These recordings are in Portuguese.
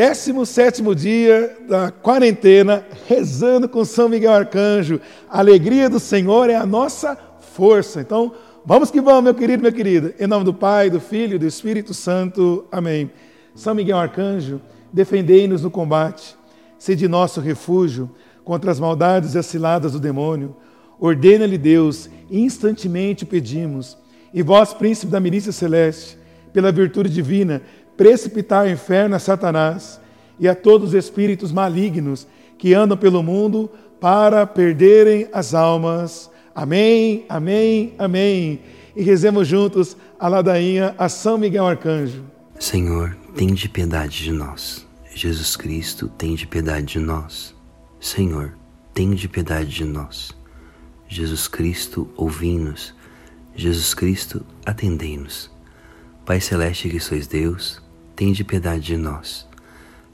17 dia da quarentena, rezando com São Miguel Arcanjo. A alegria do Senhor é a nossa força. Então, vamos que vamos, meu querido, minha querida. Em nome do Pai, do Filho e do Espírito Santo. Amém. São Miguel Arcanjo, defendei-nos no combate. Sede nosso refúgio contra as maldades e as ciladas do demônio. Ordena-lhe Deus, instantemente pedimos. E vós, príncipe da milícia celeste, pela virtude divina, precipitar ao inferno a Satanás e a todos os espíritos malignos que andam pelo mundo para perderem as almas. Amém, amém, amém. E rezemos juntos a ladainha a São Miguel Arcanjo. Senhor, tem de piedade de nós. Jesus Cristo, tem de piedade de nós. Senhor, tem de piedade de nós. Jesus Cristo, ouvi-nos. Jesus Cristo, atendei-nos. Pai Celeste que sois Deus, Tende piedade de nós.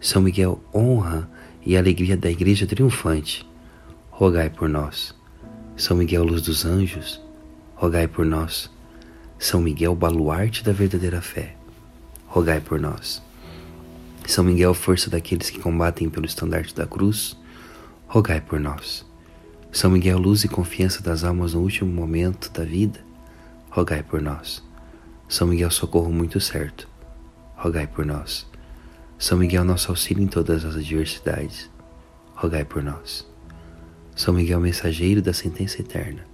São Miguel, honra e alegria da Igreja triunfante, rogai por nós. São Miguel, luz dos anjos, rogai por nós. São Miguel, baluarte da verdadeira fé, rogai por nós. São Miguel, força daqueles que combatem pelo estandarte da cruz, rogai por nós. São Miguel, luz e confiança das almas no último momento da vida, rogai por nós. São Miguel, socorro muito certo, rogai por nós. São Miguel, nosso auxílio em todas as adversidades, rogai por nós. São Miguel, mensageiro da sentença eterna,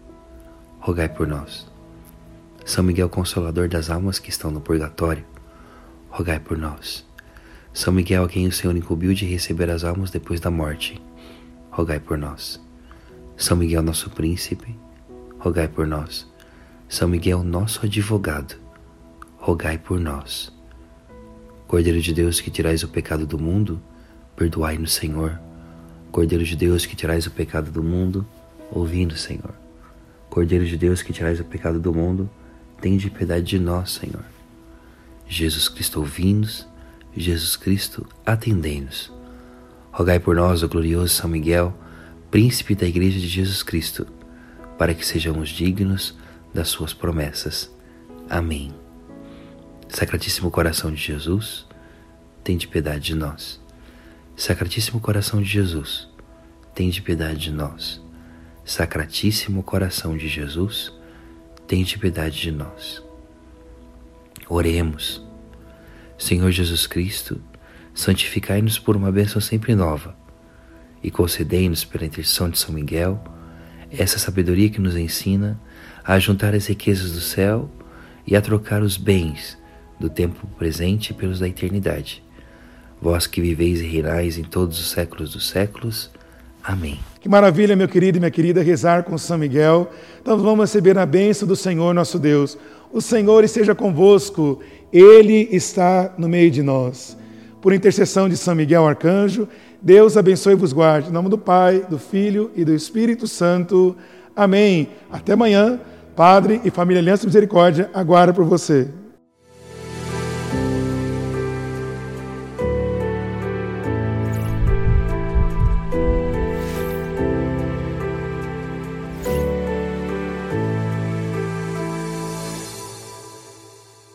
rogai por nós. São Miguel, consolador das almas que estão no purgatório, rogai por nós. São Miguel, a quem o Senhor incumbiu de receber as almas depois da morte, rogai por nós. São Miguel, nosso príncipe, rogai por nós. São Miguel, nosso advogado, rogai por nós. Cordeiro de Deus que tirais o pecado do mundo, perdoai-nos, Senhor. Cordeiro de Deus que tirais o pecado do mundo, ouvindo, Senhor. Cordeiro de Deus que tirais o pecado do mundo, tende piedade de nós, Senhor. Jesus Cristo, ouvindo-nos. Jesus Cristo, atendei-nos. Rogai por nós, o glorioso São Miguel, príncipe da Igreja de Jesus Cristo, para que sejamos dignos das suas promessas. Amém. Sacratíssimo coração de Jesus, tende piedade de nós. Sacratíssimo coração de Jesus, tende piedade de nós. Sacratíssimo coração de Jesus, tende piedade de nós. Oremos. Senhor Jesus Cristo, santificai-nos por uma bênção sempre nova e concedei-nos pela intercessão de São Miguel essa sabedoria que nos ensina a juntar as riquezas do céu e a trocar os bens do tempo presente pelos da eternidade. Vós que viveis e reinais em todos os séculos dos séculos. Amém. Que maravilha, meu querido e minha querida, rezar com São Miguel. Então vamos receber a bênção do Senhor nosso Deus. O Senhor esteja convosco, Ele está no meio de nós. Por intercessão de São Miguel Arcanjo, Deus abençoe e vos guarde. Em nome do Pai, do Filho e do Espírito Santo. Amém. Até amanhã. Padre e Família Aliança Misericórdia aguarda por você.